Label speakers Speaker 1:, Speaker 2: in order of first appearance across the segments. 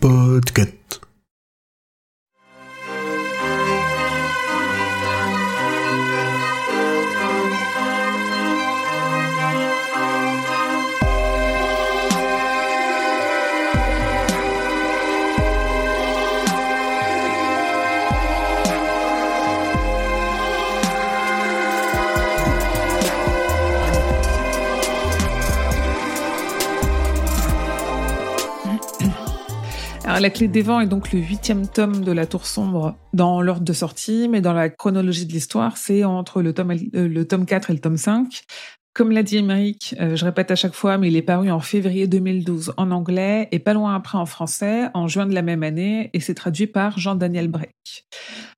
Speaker 1: Podcast.
Speaker 2: La Clé des Vents est donc le huitième tome de La Tour Sombre dans l'ordre de sortie, mais dans la chronologie de l'histoire, c'est entre le tome, euh, le tome 4 et le tome 5. Comme l'a dit Émeric, euh, je répète à chaque fois, mais il est paru en février 2012 en anglais et pas loin après en français, en juin de la même année, et c'est traduit par Jean-Daniel Breck.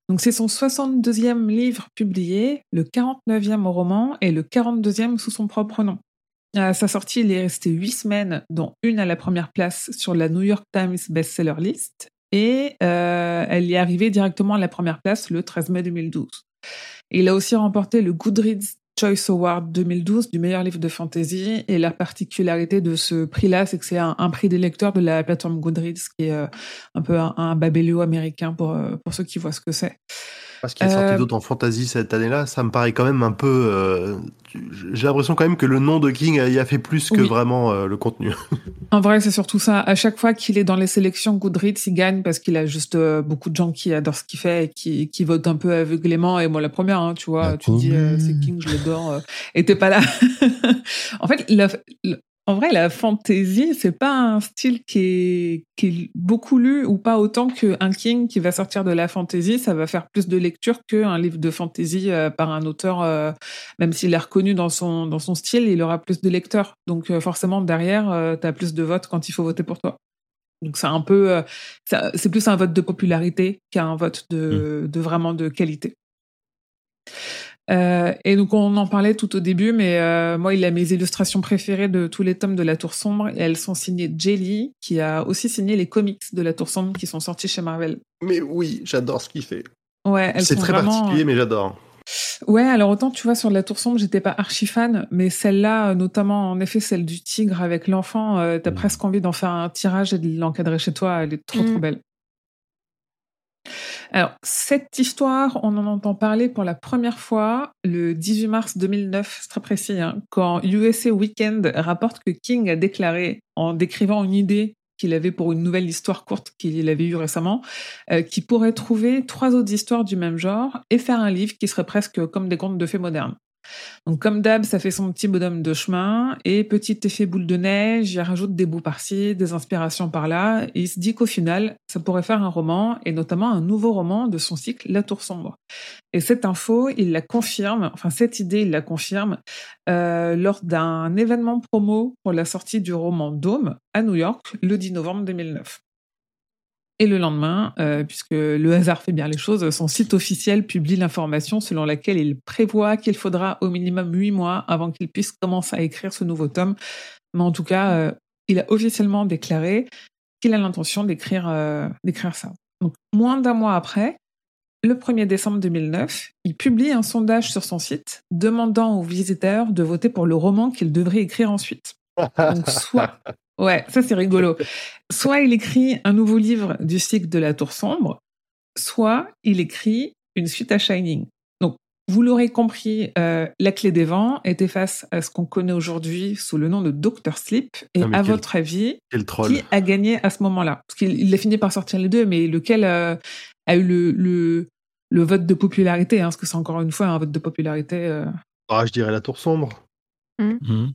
Speaker 2: Donc c'est son 62e livre publié, le 49e roman et le 42e sous son propre nom. À sa sortie, il est resté huit semaines, dont une à la première place sur la New York Times Bestseller List, et euh, elle y est arrivée directement à la première place le 13 mai 2012. Il a aussi remporté le Goodreads Choice Award 2012 du meilleur livre de fantasy, et la particularité de ce prix-là, c'est que c'est un, prix des lecteurs de la plateforme Goodreads, qui est euh, un peu un, un américain pour, euh, pour ceux qui voient ce que c'est.
Speaker 3: Parce qu'il est sorti d'autres en fantasy cette année-là, ça me paraît quand même un peu. J'ai l'impression quand même que le nom de King y a fait plus que vraiment le contenu.
Speaker 2: en vrai, c'est surtout ça. À chaque fois qu'il est dans les sélections Goodreads, il gagne parce qu'il a juste beaucoup de gens qui adorent ce qu'il fait et qui, qui votent un peu aveuglément. Et moi, la première, hein, tu vois, tu dis c'est King, je l'adore. et t'es pas là. en fait, le, en vrai, la fantasy, c'est pas un style qui est, qui est beaucoup lu ou pas autant qu'un King qui va sortir de la fantasy. Ça va faire plus de lecture qu'un livre de fantasy euh, par un auteur, euh, même s'il est reconnu dans son, dans son style, il aura plus de lecteurs. Donc, euh, forcément, derrière, tu as plus de votes quand il faut voter pour toi. Donc, c'est un peu, c'est plus un vote de popularité qu'un vote de, mmh. de vraiment de qualité. Euh, et donc on en parlait tout au début, mais euh, moi il a mes illustrations préférées de tous les tomes de La Tour Sombre. Et elles sont signées Jelly, qui a aussi signé les comics de La Tour Sombre qui sont sortis chez Marvel.
Speaker 3: Mais oui, j'adore ce qu'il fait.
Speaker 2: Ouais,
Speaker 3: c'est très particulier, mais j'adore.
Speaker 2: Ouais, alors autant tu vois sur La Tour Sombre, j'étais pas archi fan, mais celle-là, notamment en effet celle du tigre avec l'enfant, euh, t'as mm. presque envie d'en faire un tirage et de l'encadrer chez toi. Elle est trop trop mm. belle. Alors, cette histoire, on en entend parler pour la première fois le 18 mars 2009, c'est très précis, hein, quand USA Weekend rapporte que King a déclaré, en décrivant une idée qu'il avait pour une nouvelle histoire courte qu'il avait eue récemment, euh, qu'il pourrait trouver trois autres histoires du même genre et faire un livre qui serait presque comme des contes de fées modernes. Donc comme d'hab, ça fait son petit bonhomme de chemin et petit effet boule de neige, il rajoute des bouts par-ci, des inspirations par-là il se dit qu'au final, ça pourrait faire un roman et notamment un nouveau roman de son cycle La Tour sombre. Et cette info, il la confirme, enfin cette idée, il la confirme euh, lors d'un événement promo pour la sortie du roman Dome à New York le 10 novembre 2009. Et le lendemain, euh, puisque le hasard fait bien les choses, son site officiel publie l'information selon laquelle il prévoit qu'il faudra au minimum huit mois avant qu'il puisse commencer à écrire ce nouveau tome. Mais en tout cas, euh, il a officiellement déclaré qu'il a l'intention d'écrire euh, d'écrire ça. Donc, moins d'un mois après, le 1er décembre 2009, il publie un sondage sur son site demandant aux visiteurs de voter pour le roman qu'il devrait écrire ensuite. Donc, soit Ouais, ça c'est rigolo. Soit il écrit un nouveau livre du cycle de la Tour Sombre, soit il écrit une suite à Shining. Donc, vous l'aurez compris, euh, La Clé des Vents était face à ce qu'on connaît aujourd'hui sous le nom de Doctor Sleep. Et à votre avis, qui a gagné à ce moment-là? Parce qu'il a fini par sortir les deux, mais lequel euh, a eu le, le, vote de popularité hein, Parce que c'est encore une fois un vote de popularité. Euh.
Speaker 3: Ah, je dirais La Tour Sombre.
Speaker 2: Mmh. Mmh.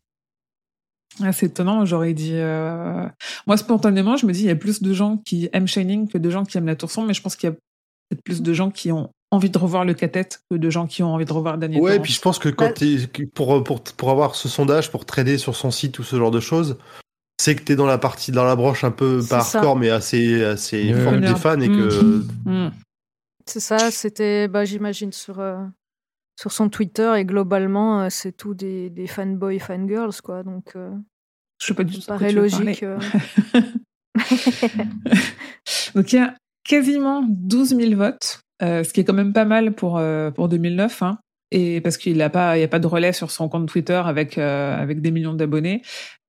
Speaker 2: Ah, c'est étonnant, j'aurais dit. Euh, moi, spontanément, je me dis, il y a plus de gens qui aiment Shining que de gens qui aiment La Tour Sombre, mais je pense qu'il y a peut-être plus de gens qui ont envie de revoir le cathète que de gens qui ont envie de revoir Daniel.
Speaker 3: Ouais, et puis je pense que quand pour, pour, pour avoir ce sondage, pour trader sur son site ou ce genre de choses, c'est que tu es dans la partie, dans la broche un peu pas hardcore, mais assez, assez forte des fans et que.
Speaker 4: Mm. Mm. C'est ça, c'était, bah, j'imagine, sur. Euh, sur son Twitter et globalement, euh, c'est tout des, des fanboys, fangirls, quoi. Donc, euh,
Speaker 2: je sais pas du tout.
Speaker 4: Paraît logique. Euh.
Speaker 2: donc, il y a quasiment 12 000 votes, ce qui est quand même pas mal pour, pour 2009. Hein, et parce qu'il n'a pas, il y a pas de relais sur son compte Twitter avec avec des millions d'abonnés.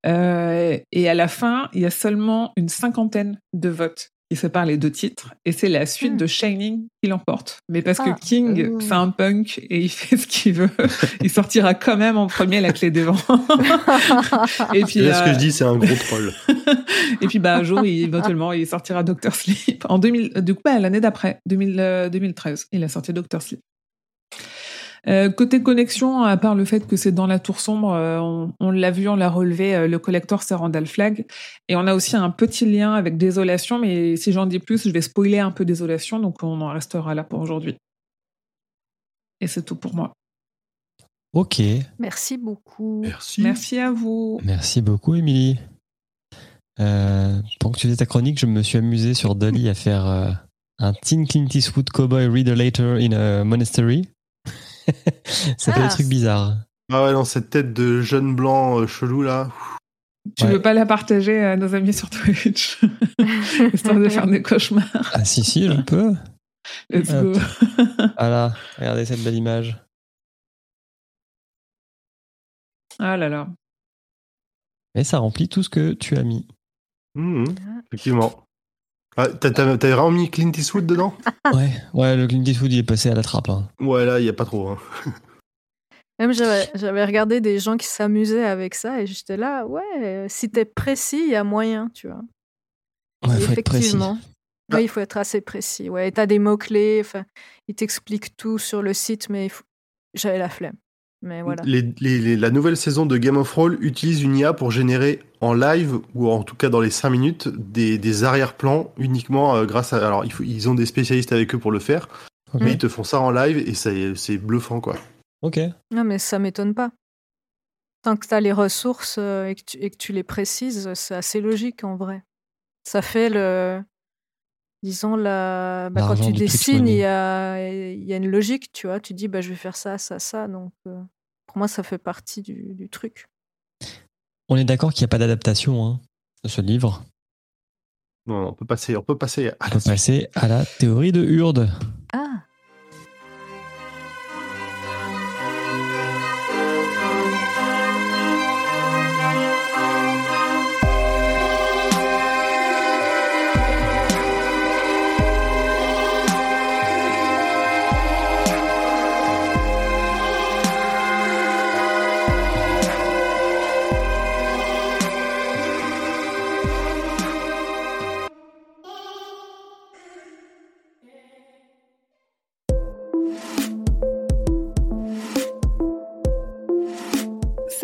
Speaker 2: et à la fin, il y a seulement une cinquantaine de votes qui séparent les deux titres, et c'est la suite hmm. de Shining qui l'emporte. Mais parce que ah. King, oh. c'est un punk et il fait ce qu'il veut, il sortira quand même en premier la clé des vents.
Speaker 3: et puis là, ce que je dis, c'est un gros troll.
Speaker 2: et puis bah un jour, il, éventuellement, il sortira Doctor Sleep en 2000. Du coup, bah, l'année d'après, 2013, il a sorti Doctor Sleep. Euh, côté connexion, à part le fait que c'est dans la tour sombre, euh, on, l'a vu, on l'a relevé, euh, le collector c'est Randall Flag. Et on a aussi un petit lien avec Désolation, mais si j'en dis plus, je vais spoiler un peu Désolation, donc on en restera là pour aujourd'hui. Et c'est tout pour moi.
Speaker 5: Ok.
Speaker 4: Merci beaucoup.
Speaker 3: Merci.
Speaker 2: Merci à vous.
Speaker 5: Merci beaucoup, Émilie. pendant que tu faisais ta chronique, je me suis amusé sur Dolly à faire un Teen Clint Eastwood Cowboy Reader Later in a Monastery. Ça fait des ah. trucs bizarres.
Speaker 3: Ah ouais, dans cette tête de jeune blanc euh, chelou là.
Speaker 2: Tu veux pas la partager à nos amis sur Twitch Histoire de faire des cauchemars.
Speaker 5: Ah si, si, je peux.
Speaker 2: Let's go.
Speaker 5: voilà, regardez cette belle image.
Speaker 2: Ah là là.
Speaker 5: Et ça remplit tout ce que tu as mis.
Speaker 3: Mmh, effectivement. Ah, T'as vraiment mis Clint Eastwood dedans?
Speaker 5: Ouais, ouais, le Clint Eastwood il est passé à la trappe. Hein.
Speaker 3: Ouais, là, il n'y a pas trop. Hein.
Speaker 4: Même j'avais regardé des gens qui s'amusaient avec ça et j'étais là, ouais, si t'es précis, il y a moyen, tu vois.
Speaker 5: Ouais, faut effectivement.
Speaker 4: Être il faut être assez précis. Ouais, t'as des mots-clés, enfin, ils t'expliquent tout sur le site, mais j'avais la flemme. Mais voilà.
Speaker 3: la nouvelle saison de Game of Thrones utilise une IA pour générer en live, ou en tout cas dans les 5 minutes, des, arrière-plans uniquement euh, grâce à. Alors, ils ont des spécialistes avec eux pour le faire, mais ils te font ça en live et c'est bluffant, quoi.
Speaker 5: Ok.
Speaker 4: Non, mais ça m'étonne pas. Tant que tu as les ressources euh, et, que tu, les précises, c'est assez logique en vrai. Ça fait le. Disons, la... Bah, quand tu dessines, il y a, y a, une logique, tu vois. Tu dis, bah, je vais faire ça, ça, ça. Donc, euh, pour moi, ça fait partie du, du truc.
Speaker 5: On est d'accord qu'il n'y a pas d'adaptation hein, de ce livre?
Speaker 3: Non, on peut passer, on peut passer
Speaker 5: à, on peut passer à la théorie de Hurde.
Speaker 4: Ah.